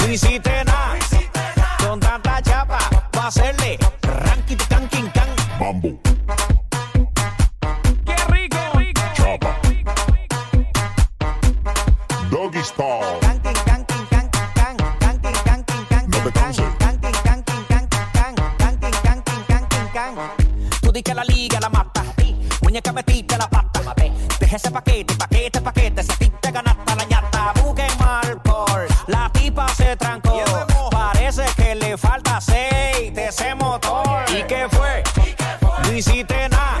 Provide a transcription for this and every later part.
no hiciste nada. Con tanta chapa, va a hacerle ranking, canking, can. Mambo. hiciste nada.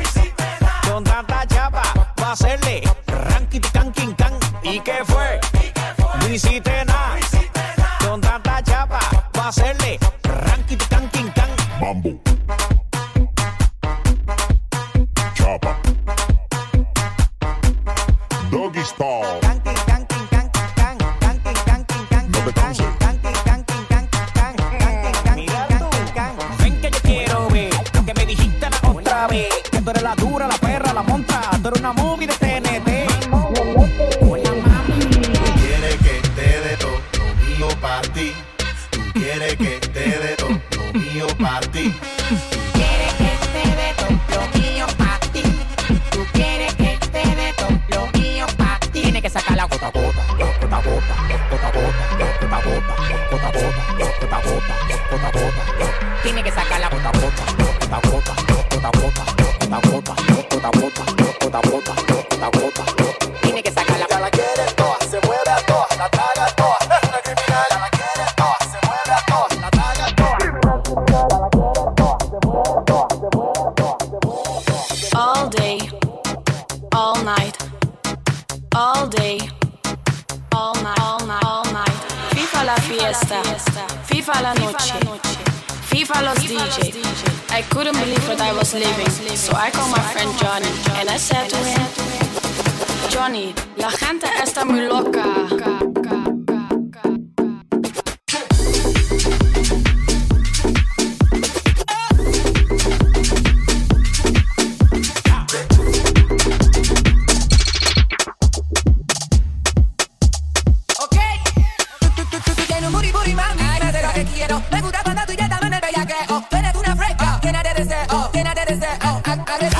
Con tanta chapa, va a hacerle ranking can, king, can. ¿Y qué fue? No hiciste nada. Con tanta chapa, va a hacerle ranking can, king, can. Mambo. bota, bota, bota, bota. Tiene que sacarla. Ya la quiere toda, se mueve a toa, la a toa. Es una criminal. Ya la quiere toa, se mueve a toa, la traga a toa. Ya la quiere toa, se mueve a toa, se mueve a toa, se mueve a toa. All day, all night, all day, all night, all night, all a FIFA la a FIFA la noche, DJ. I couldn't believe what I was living. está muy loca. Me gusta cuando tú ya estás en el bellaqueo. Oh. Tú una fresca, llena oh. de deseo, llena de deseo.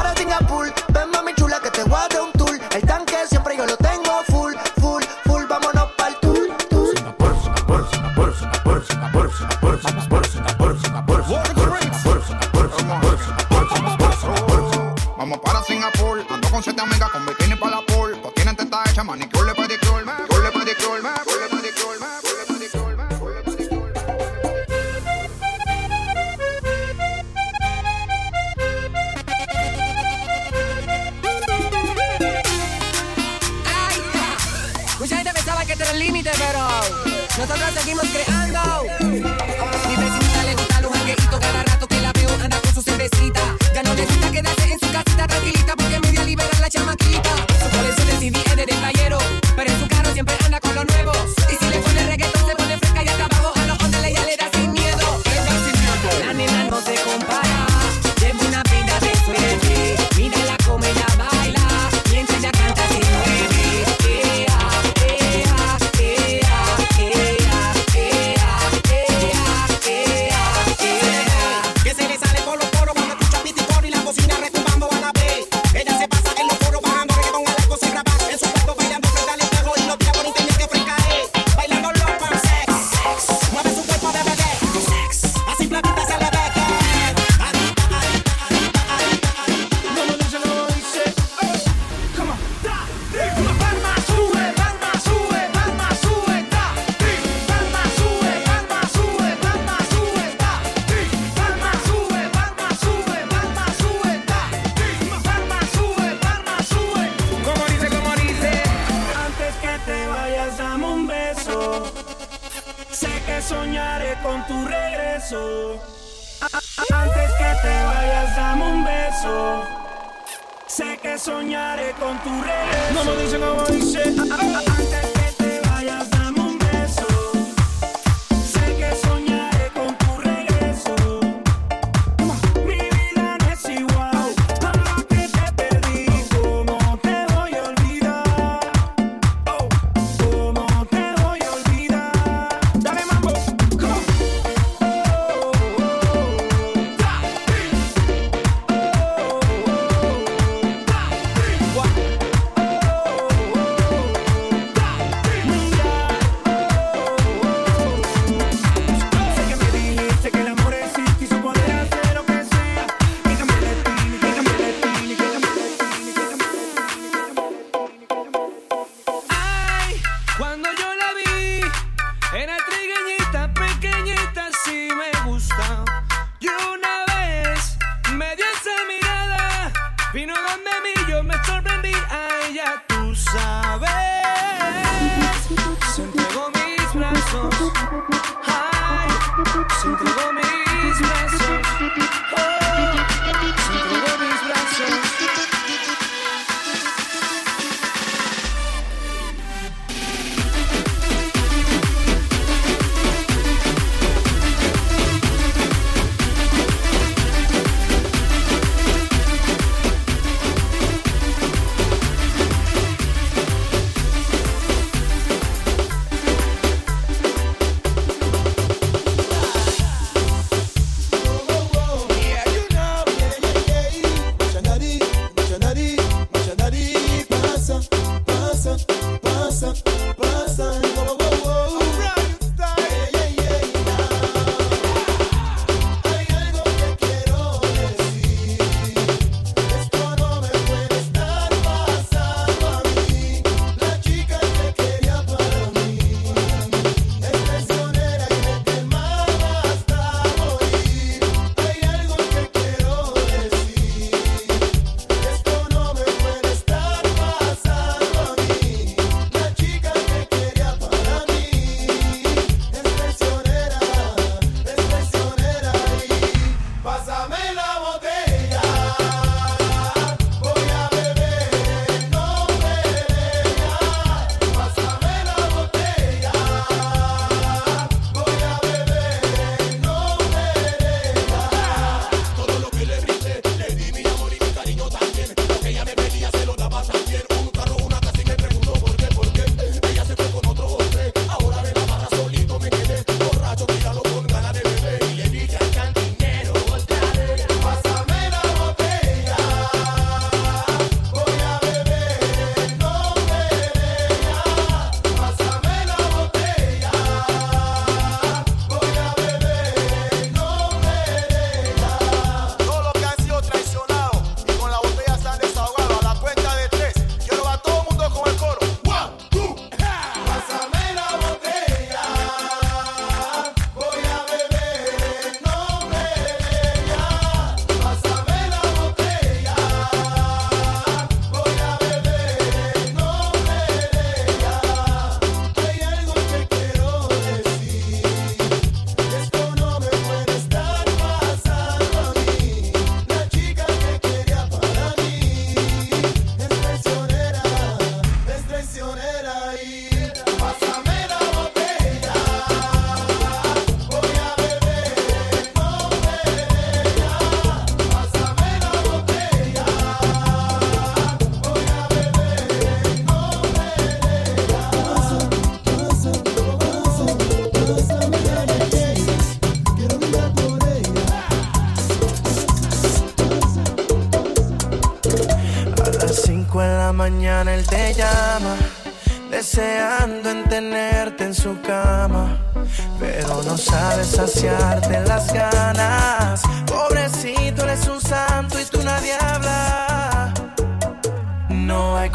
Antes que te vayas, dame un beso. Sé que soñaré con tu regreso. No lo dice como dice. Antes que te vayas.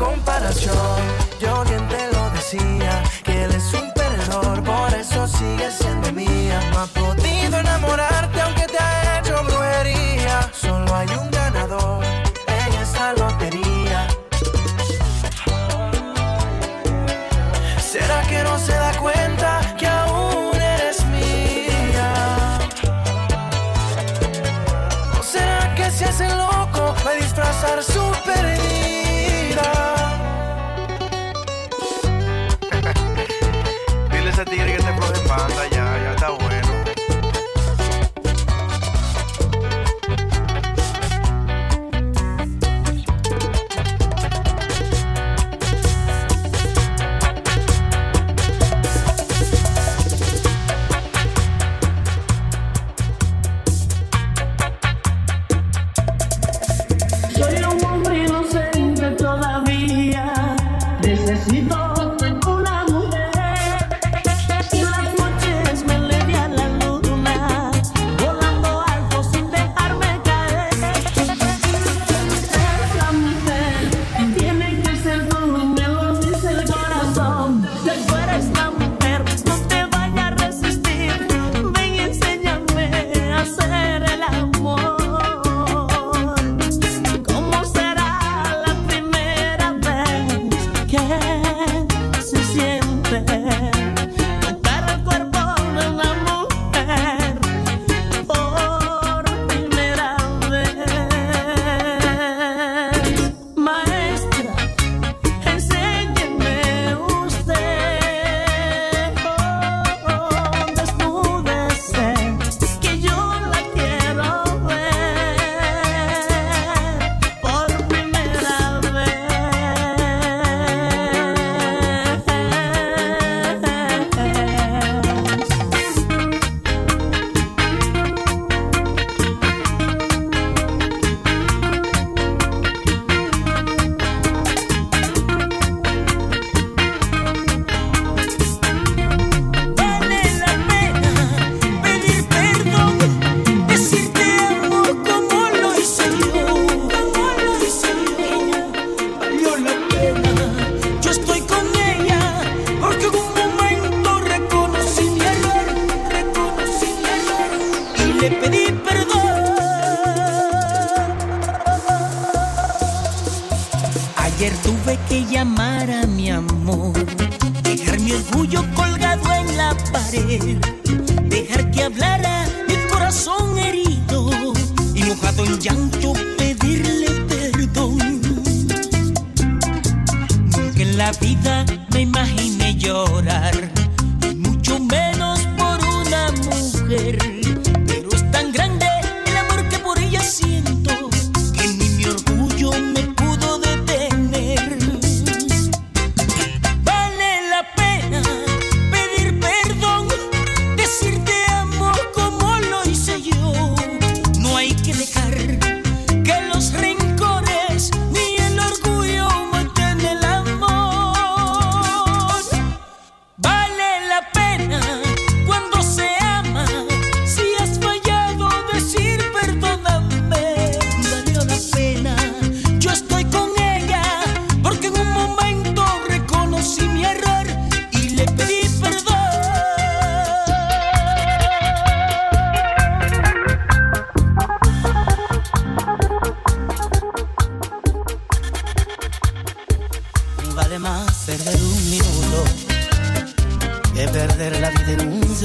comparación. Yo bien te lo decía, que él es un perdedor, por eso sigue siendo mía. No ha podido enamorarte aunque te ha hecho brujería. Solo hay un ganador.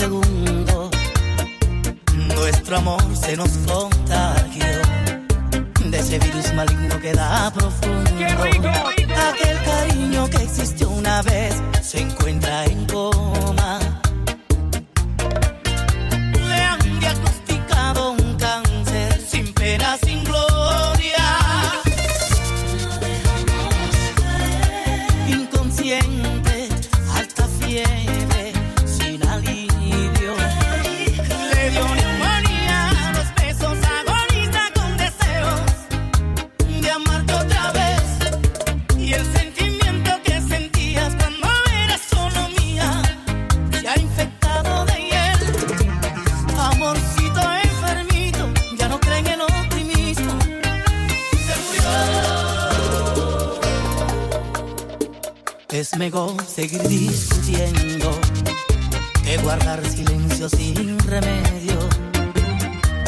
segundo nuestro amor se nos contagió de ese virus maligno que da profundo. Aquel cariño que existió una vez se encuentra en coma Es mejor seguir discutiendo que guardar silencio sin remedio.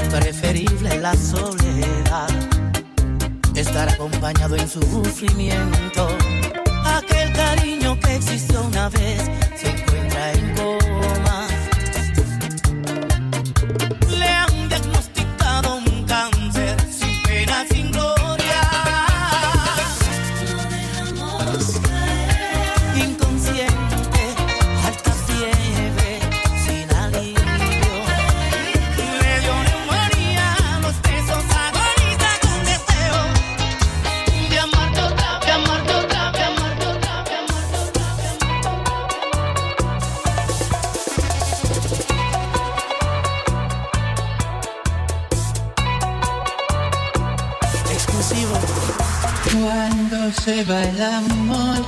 Preferible la soledad, estar acompañado en su sufrimiento. Aquel cariño que existió una vez se encuentra en coma se va el amor.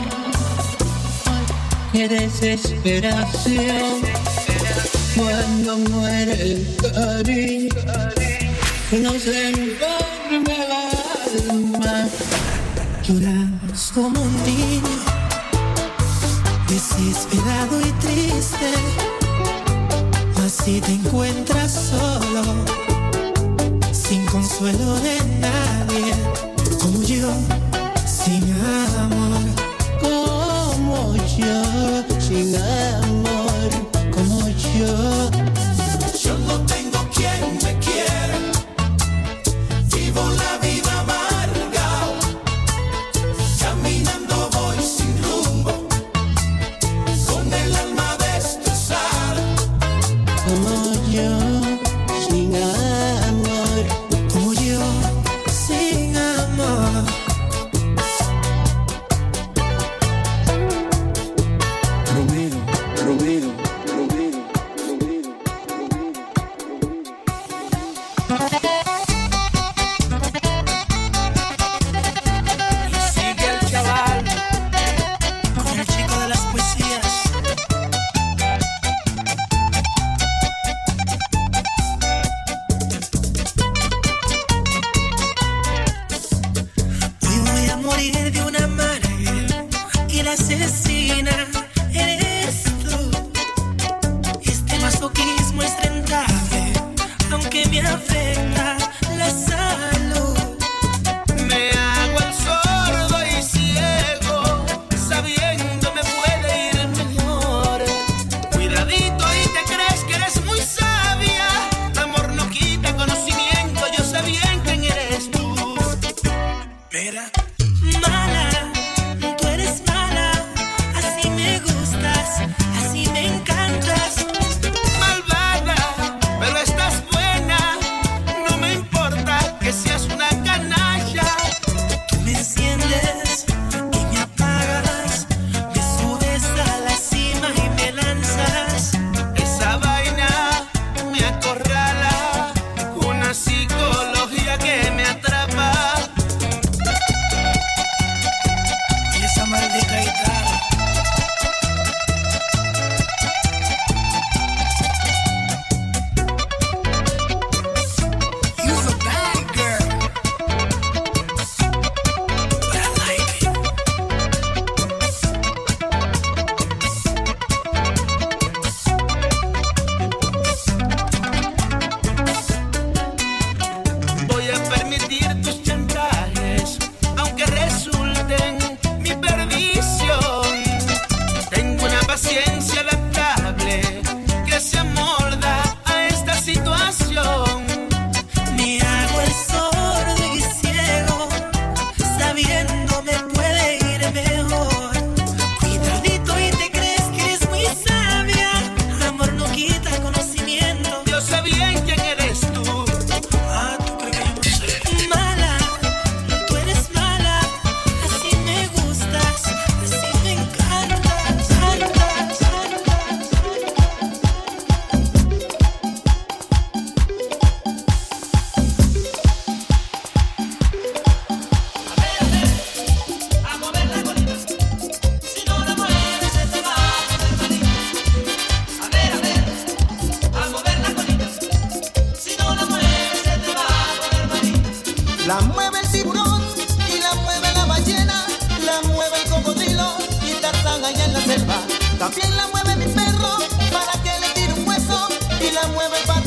Qué desesperación cuando muere el cariño. Nos enferma el alma. lloras como un niño, desesperado y triste. Mas si te encuentras solo, sin consuelo de nadie, como yo amor como yo sin amor. También la mueve mi perro para que le tire un hueso y la mueve para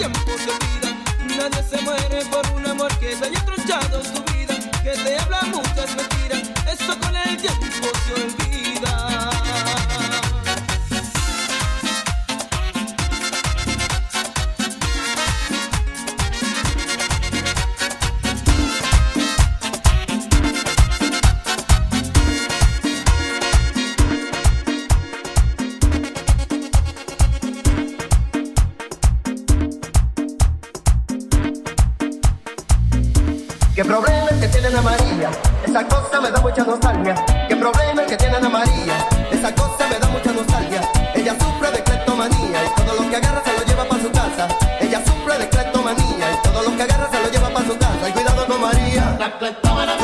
tiempo se olvida. Nadie se muere por un amor que te haya tronchado su vida. Que te habla muchas mentiras. Eso con el tiempo se olvida. mucha nostalgia. Qué problema que tiene Ana María. Esa cosa me da mucha nostalgia. Ella sufre de cleptomanía y todo lo que agarra se lo lleva para su casa. Ella sufre de cleptomanía y todo lo que agarra se lo lleva para su casa. Y cuidado con María. La